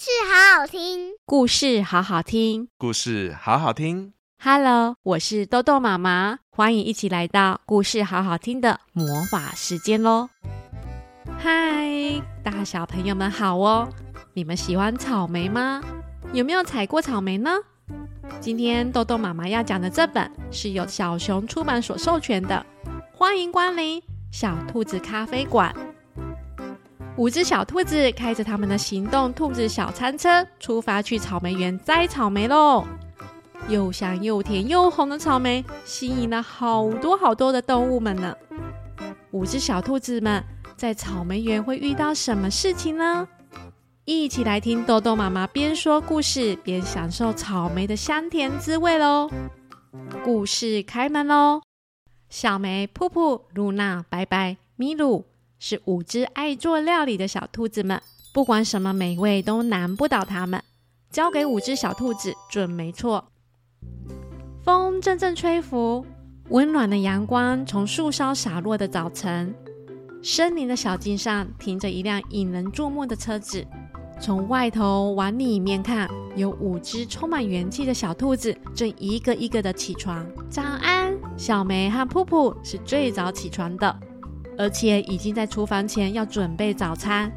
事好好听，故事好好听，故事好好听。Hello，我是豆豆妈妈，欢迎一起来到故事好好听的魔法时间喽！嗨，大小朋友们好哦！你们喜欢草莓吗？有没有采过草莓呢？今天豆豆妈妈要讲的这本是由小熊出版所授权的，欢迎光临小兔子咖啡馆。五只小兔子开着他们的行动兔子小餐车，出发去草莓园摘草莓喽！又香又甜又红的草莓，吸引了好多好多的动物们呢。五只小兔子们在草莓园会遇到什么事情呢？一起来听豆豆妈妈边说故事边享受草莓的香甜滋味喽！故事开门喽！小梅、噗噗、露娜、白白、咪露。是五只爱做料理的小兔子们，不管什么美味都难不倒它们。交给五只小兔子准没错。风阵阵吹拂，温暖的阳光从树梢洒落的早晨，森林的小径上停着一辆引人注目的车子。从外头往里面看，有五只充满元气的小兔子正一个一个的起床。早安，小梅和噗噗是最早起床的。而且已经在厨房前要准备早餐，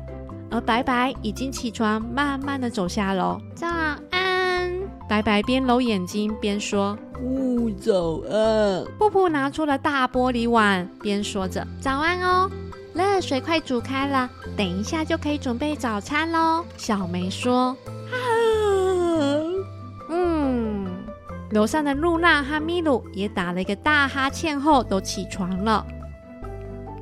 而白白已经起床，慢慢的走下楼。早安，白白边揉眼睛边说：“呜、哦，早安。”布布拿出了大玻璃碗，边说着：“早安哦，热水快煮开了，等一下就可以准备早餐喽。”小梅说：“啊，嗯。”楼上的露娜和米鲁也打了一个大哈欠后都起床了。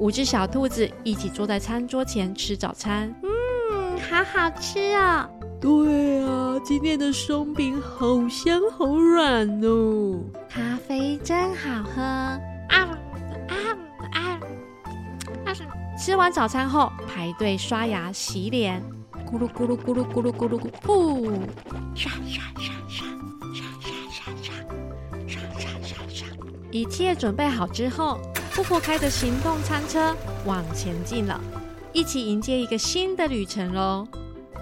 五只小兔子一起坐在餐桌前吃早餐，嗯，好好吃哦。对啊，今天的松饼好香好软哦。咖啡真好喝。啊啊啊啊！吃完早餐后，排队刷牙洗脸，咕噜咕噜咕噜咕噜咕噜咕，噗！刷刷刷刷刷刷刷刷刷刷刷！一切准备好之后。噗噗开着行动餐车往前进了，一起迎接一个新的旅程喽。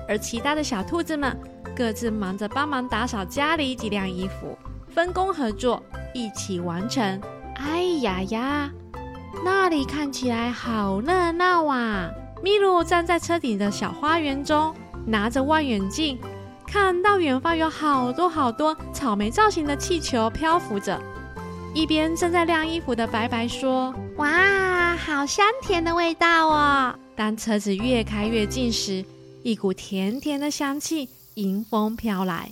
而其他的小兔子们各自忙着帮忙打扫家里几辆衣服，分工合作，一起完成。哎呀呀，那里看起来好热闹啊！咪噜站在车顶的小花园中，拿着望远镜，看到远方有好多好多草莓造型的气球漂浮着。一边正在晾衣服的白白说：“哇，好香甜的味道哦！”当车子越开越近时，一股甜甜的香气迎风飘来。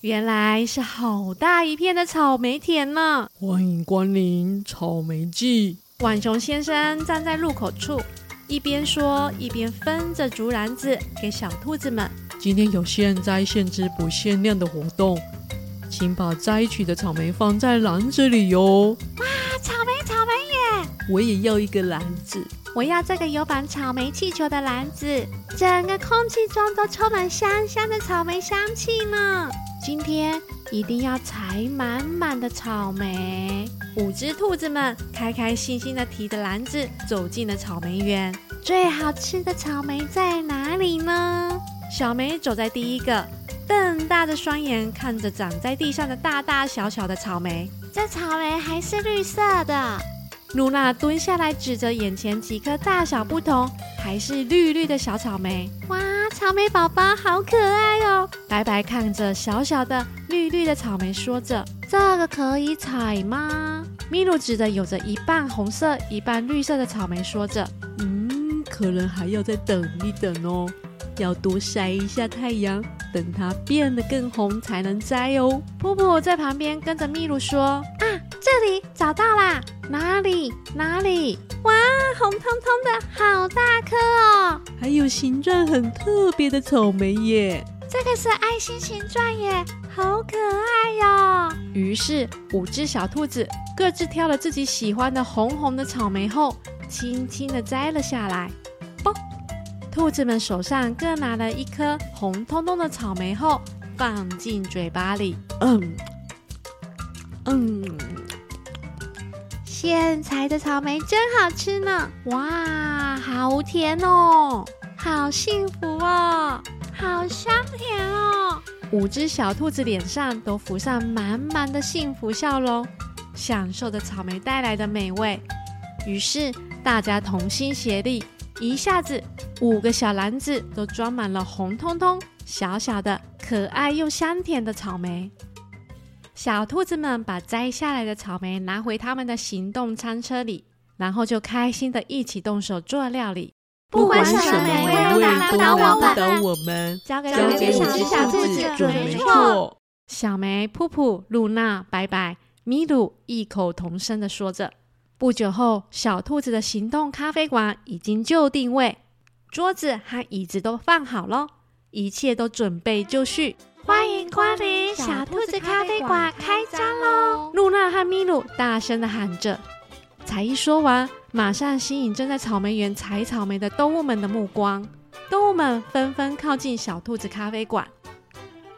原来是好大一片的草莓田呢！欢迎光临草莓季。浣熊先生站在入口处，一边说一边分着竹篮子给小兔子们：“今天有现摘现吃不限量的活动。”请把摘取的草莓放在篮子里哟！哇，草莓草莓耶！我也要一个篮子，我要这个有绑草莓气球的篮子。整个空气中都充满香香的草莓香气呢。今天一定要采满满的草莓。五只兔子们开开心心的提着篮子走进了草莓园。最好吃的草莓在哪里呢？小梅走在第一个。瞪大的双眼看着长在地上的大大小小的草莓，这草莓还是绿色的。露娜蹲下来指着眼前几颗大小不同、还是绿绿的小草莓。哇，草莓宝宝好可爱哦！白白看着小小的绿绿的草莓，说着：“这个可以采吗？”咪露指着有着一半红色、一半绿色的草莓，说着：“嗯，可能还要再等一等哦。”要多晒一下太阳，等它变得更红才能摘哦。噗噗在旁边跟着秘鲁说：“啊，这里找到啦！哪里？哪里？哇，红彤彤的，好大颗哦！还有形状很特别的草莓耶！这个是爱心形状耶，好可爱哟！”于是五只小兔子各自挑了自己喜欢的红红的草莓后，轻轻的摘了下来。兔子们手上各拿了一颗红彤彤的草莓后，放进嘴巴里。嗯嗯，现采的草莓真好吃呢！哇，好甜哦，好幸福哦，好香甜哦！五只小兔子脸上都浮上满满的幸福笑容，享受着草莓带来的美味。于是大家同心协力，一下子五个小篮子都装满了红彤彤、小小的、可爱又香甜的草莓。小兔子们把摘下来的草莓拿回他们的行动餐车里，然后就开心的一起动手做料理。不管什么美味都难不倒我们，交给小兔子准没错。小梅、噗噗、露娜、白白、米鲁异口同声的说着。不久后，小兔子的行动咖啡馆已经就定位，桌子和椅子都放好了，一切都准备就绪。欢迎光临小兔子咖啡馆，开张喽！露娜和咪噜大声的喊着。才一说完，马上吸引正在草莓园采草莓的动物们的目光。动物们纷纷靠近小兔子咖啡馆。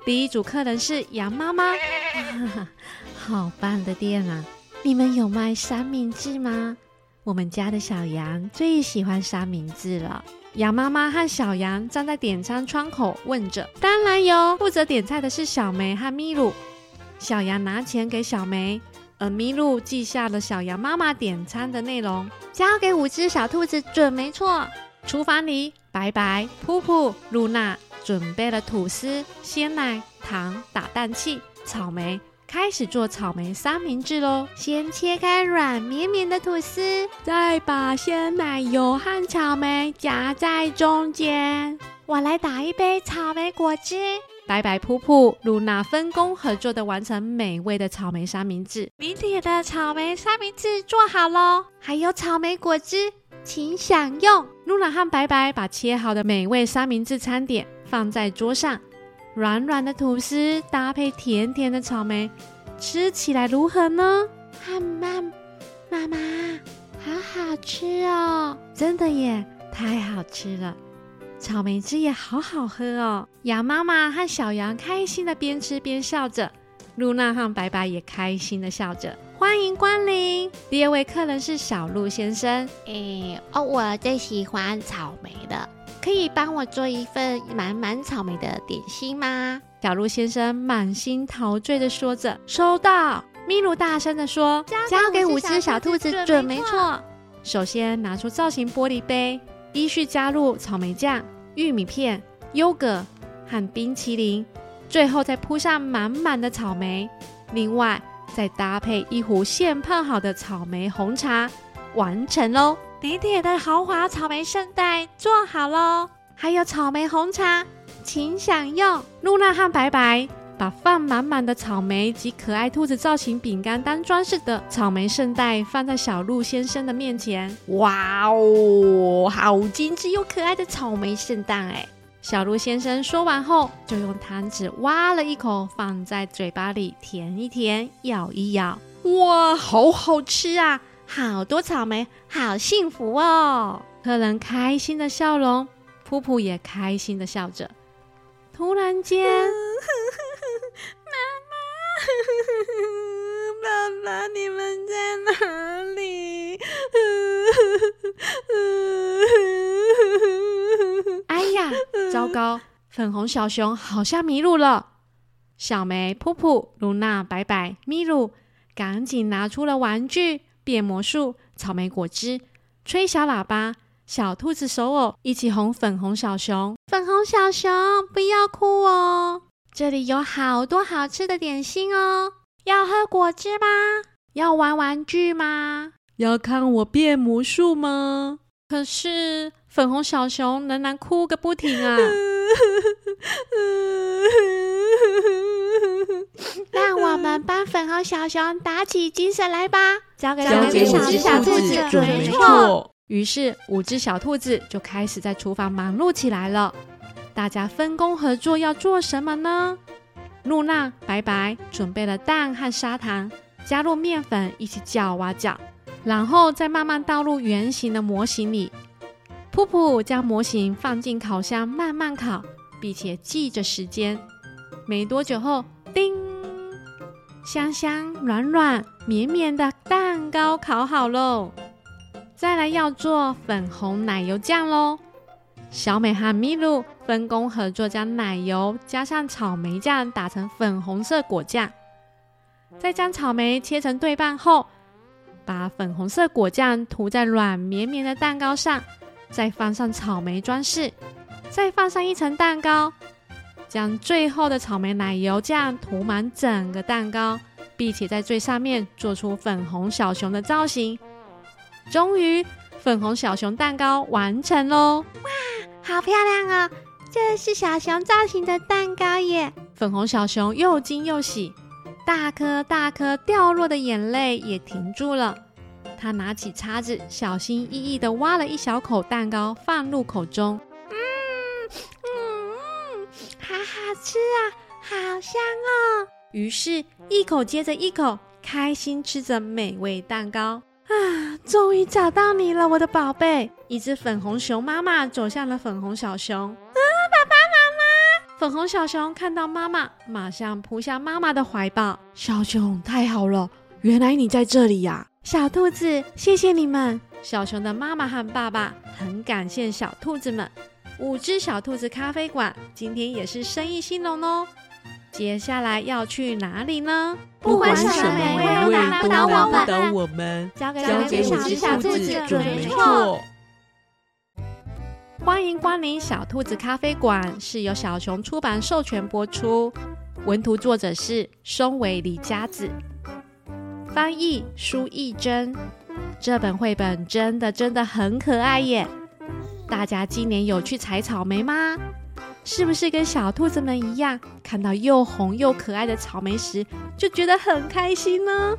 第一组客人是羊妈妈，好棒的店啊！你们有卖三明治吗？我们家的小羊最喜欢三明治了。羊妈妈和小羊站在点餐窗口问着。当然有，负责点菜的是小梅和咪露。小羊拿钱给小梅。而咪露记下了小羊妈妈点餐的内容，交给五只小兔子准没错。厨房里，白白、噗噗、露娜准备了吐司、鲜奶、糖、打蛋器、草莓，开始做草莓三明治喽。先切开软绵绵的吐司，再把鲜奶油和草莓夹在中间。我来打一杯草莓果汁。白白、噗噗、露娜分工合作的完成美味的草莓三明治。明天的草莓三明治做好喽，还有草莓果汁，请享用。露娜和白白把切好的美味三明治餐点放在桌上，软软的吐司搭配甜甜的草莓，吃起来如何呢？汉曼，妈妈，好好吃哦！真的耶，太好吃了。草莓汁也好好喝哦！羊妈妈和小羊开心的边吃边笑着，露娜和白白也开心的笑着。欢迎光临！第二位客人是小鹿先生。诶，哦，我最喜欢草莓了，可以帮我做一份满满草莓的点心吗？小鹿先生满心陶醉的说着。收到！咪噜大声的说。交给五只小兔子准没错。首先拿出造型玻璃杯。依序加入草莓酱、玉米片、优格和冰淇淋，最后再铺上满满的草莓。另外，再搭配一壶现泡好的草莓红茶，完成喽！甜甜的豪华草莓圣代做好喽！还有草莓红茶，请享用。露娜和白白。把放满满的草莓及可爱兔子造型饼干当装饰的草莓圣代放在小鹿先生的面前。哇哦，好精致又可爱的草莓圣代哎！小鹿先生说完后，就用汤匙挖了一口，放在嘴巴里舔一舔，咬一咬。哇，好好吃啊！好多草莓，好幸福哦！客人开心的笑容，噗噗也开心的笑着。突然间。妈妈 爸爸，你们在哪里？哎呀，糟糕！粉红小熊好像迷路了。小梅、噗噗、露娜、白白、咪露，赶紧拿出了玩具、变魔术、草莓果汁、吹小喇叭、小兔子手偶，一起哄粉红小熊。粉红小熊，不要哭哦！这里有好多好吃的点心哦。要喝果汁吗？要玩玩具吗？要看我变魔术吗？可是粉红小熊仍然哭个不停啊！让我们帮粉红小熊打起精神来吧！交给五只小兔子准没错。于是五只小兔子就开始在厨房忙碌起来了。大家分工合作，要做什么呢？露娜、白白准备了蛋和砂糖，加入面粉一起搅啊搅，然后再慢慢倒入圆形的模型里。噗噗将模型放进烤箱慢慢烤，并且记着时间。没多久后，叮，香香、软软、绵绵的蛋糕烤好喽。再来要做粉红奶油酱喽。小美和咪噜分工合作，将奶油加上草莓酱打成粉红色果酱，再将草莓切成对半后，把粉红色果酱涂在软绵绵的蛋糕上，再放上草莓装饰，再放上一层蛋糕，将最后的草莓奶油酱涂满整个蛋糕，并且在最上面做出粉红小熊的造型。终于，粉红小熊蛋糕完成喽！哇，好漂亮哦！这是小熊造型的蛋糕耶！粉红小熊又惊又喜。大颗大颗掉落的眼泪也停住了。他拿起叉子，小心翼翼地挖了一小口蛋糕，放入口中。吃啊，好香哦！于是，一口接着一口，开心吃着美味蛋糕。啊，终于找到你了，我的宝贝！一只粉红熊妈妈走向了粉红小熊。啊，爸爸妈妈！粉红小熊看到妈妈，马上扑向妈妈的怀抱。小熊，太好了，原来你在这里呀！小兔子，谢谢你们。小熊的妈妈和爸爸很感谢小兔子们。五只小兔子咖啡馆今天也是生意兴隆哦。接下来要去哪里呢？不管什么美味都难不倒我们，交给五只小兔子准没错。欢迎光临小兔子咖啡馆，是由小熊出版授权播出，文图作者是松尾李佳子，翻译苏懿祯。这本绘本真的真的很可爱耶！大家今年有去采草莓吗？是不是跟小兔子们一样，看到又红又可爱的草莓时就觉得很开心呢？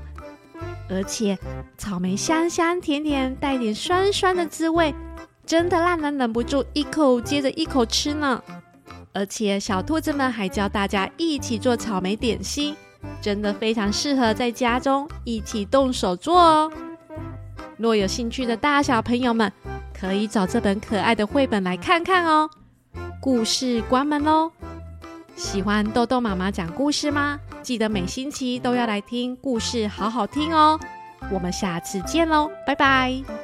而且草莓香香甜甜，带点酸酸的滋味。真的让人忍不住一口接着一口吃呢，而且小兔子们还教大家一起做草莓点心，真的非常适合在家中一起动手做哦。若有兴趣的大小朋友们，可以找这本可爱的绘本来看看哦。故事关门喽！喜欢豆豆妈妈讲故事吗？记得每星期都要来听故事，好好听哦。我们下次见喽，拜拜。